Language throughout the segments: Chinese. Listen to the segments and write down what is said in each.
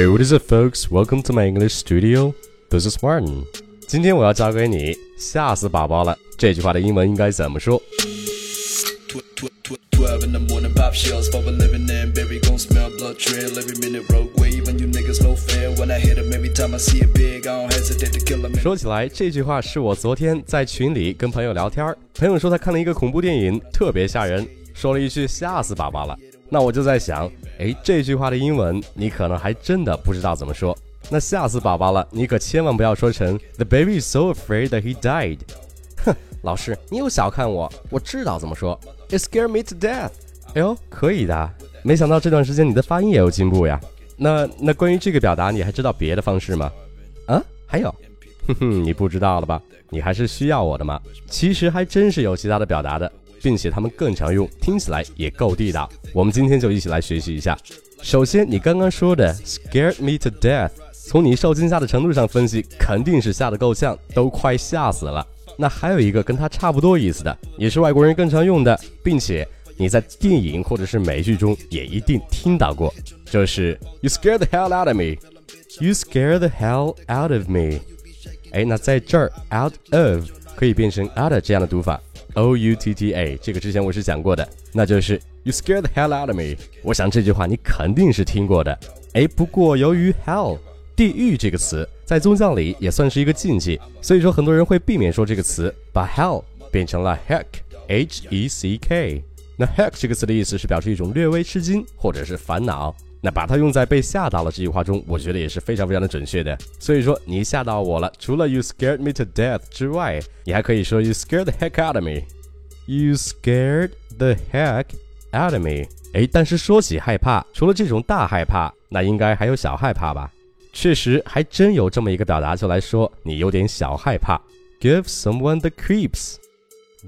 Hey, what is it, folks? Welcome to my English studio. This is Martin. 今天我要教给你“吓死宝宝了”这句话的英文应该怎么说。说起来，这句话是我昨天在群里跟朋友聊天，朋友说他看了一个恐怖电影，特别吓人，说了一句“吓死宝宝了”。那我就在想，哎，这句话的英文你可能还真的不知道怎么说。那吓死宝宝了，你可千万不要说成 The baby is so afraid that he died。哼，老师，你又小看我，我知道怎么说。It scared me to death。哎呦，可以的。没想到这段时间你的发音也有进步呀。那那关于这个表达，你还知道别的方式吗？啊，还有，哼哼，你不知道了吧？你还是需要我的吗？其实还真是有其他的表达的。并且他们更常用，听起来也够地道。我们今天就一起来学习一下。首先，你刚刚说的 scared me to death，从你受惊吓的程度上分析，肯定是吓得够呛，都快吓死了。那还有一个跟它差不多意思的，也是外国人更常用的，并且你在电影或者是美剧中也一定听到过，就是 you scared the hell out of me，you scared the hell out of me。哎，那在这儿 out of 可以变成 out 这样的读法。O U T T A，这个之前我是讲过的，那就是 You scared the hell out of me。我想这句话你肯定是听过的。哎，不过由于 hell 地狱这个词在宗教里也算是一个禁忌，所以说很多人会避免说这个词，把 hell 变成了 heck H E C K。那 heck 这个词的意思是表示一种略微吃惊或者是烦恼。那把它用在被吓到了这句话中，我觉得也是非常非常的准确的。所以说你吓到我了，除了 you scared me to death 之外，你还可以说 you scared the heck out of me。You scared the heck out of me。哎，但是说起害怕，除了这种大害怕，那应该还有小害怕吧？确实，还真有这么一个表达，就来说你有点小害怕。Give someone the creeps。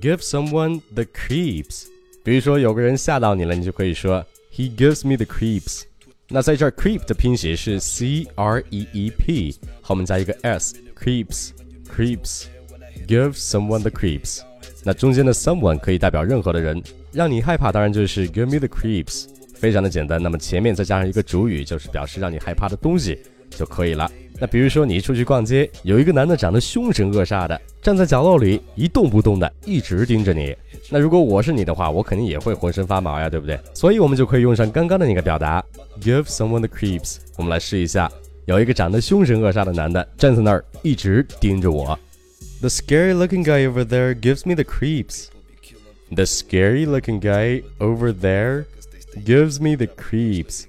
Give someone the creeps。比如说有个人吓到你了，你就可以说 He gives me the creeps。那在这儿，creep 的拼写是 c r e e p，后面加一个 s，creeps，creeps，give someone the creeps。那中间的 someone 可以代表任何的人，让你害怕，当然就是 give me the creeps，非常的简单。那么前面再加上一个主语，就是表示让你害怕的东西就可以了。那比如说你出去逛街，有一个男的长得凶神恶煞的，站在角落里一动不动的，一直盯着你。那如果我是你的话，我肯定也会浑身发毛呀，对不对？所以我们就可以用上刚刚的那个表达，give someone the creeps。我们来试一下，有一个长得凶神恶煞的男的站在那儿，一直盯着我。The scary looking guy over there gives me the creeps. The scary looking guy over there gives me the creeps.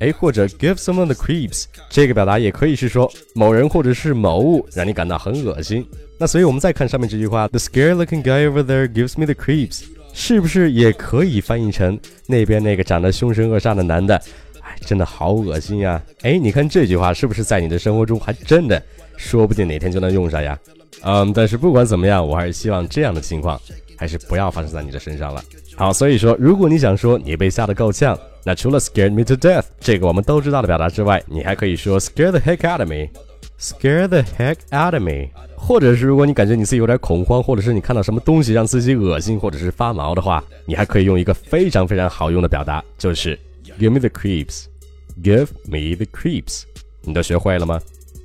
哎，或者 give someone the creeps，这个表达也可以是说某人或者是某物让你感到很恶心。那所以，我们再看上面这句话，The scary-looking guy over there gives me the creeps，是不是也可以翻译成那边那个长得凶神恶煞的男的？哎，真的好恶心呀！哎，你看这句话是不是在你的生活中还真的，说不定哪天就能用上呀？嗯，但是不管怎么样，我还是希望这样的情况还是不要发生在你的身上了。好，所以说，如果你想说你被吓得够呛，那除了 scared me to death 这个我们都知道的表达之外，你还可以说 scare the heck out of me，scare the heck out of me。或者是如果你感觉你自己有点恐慌，或者是你看到什么东西让自己恶心或者是发毛的话，你还可以用一个非常非常好用的表达，就是 give me the creeps，give me the creeps。你都学会了吗？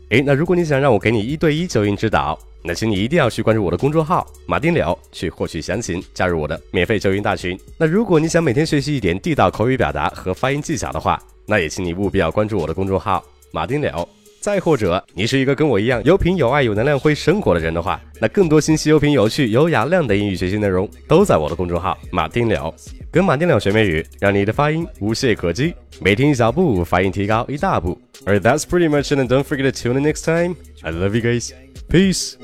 诶，那如果你想让我给你一对一纠音指导，那请你一定要去关注我的公众号马丁柳，去获取详情，加入我的免费纠音大群。那如果你想每天学习一点地道口语表达和发音技巧的话，那也请你务必要关注我的公众号马丁柳。再或者，你是一个跟我一样有品、有爱、有能量、会生活的人的话，那更多信息、有品、有趣、有雅量的英语学习内容都在我的公众号马丁柳。跟马丁柳学美语，让你的发音无懈可击，每天一小步，发音提高一大步。And that's pretty much it, and don't forget to tune in next time. I love you guys. Peace.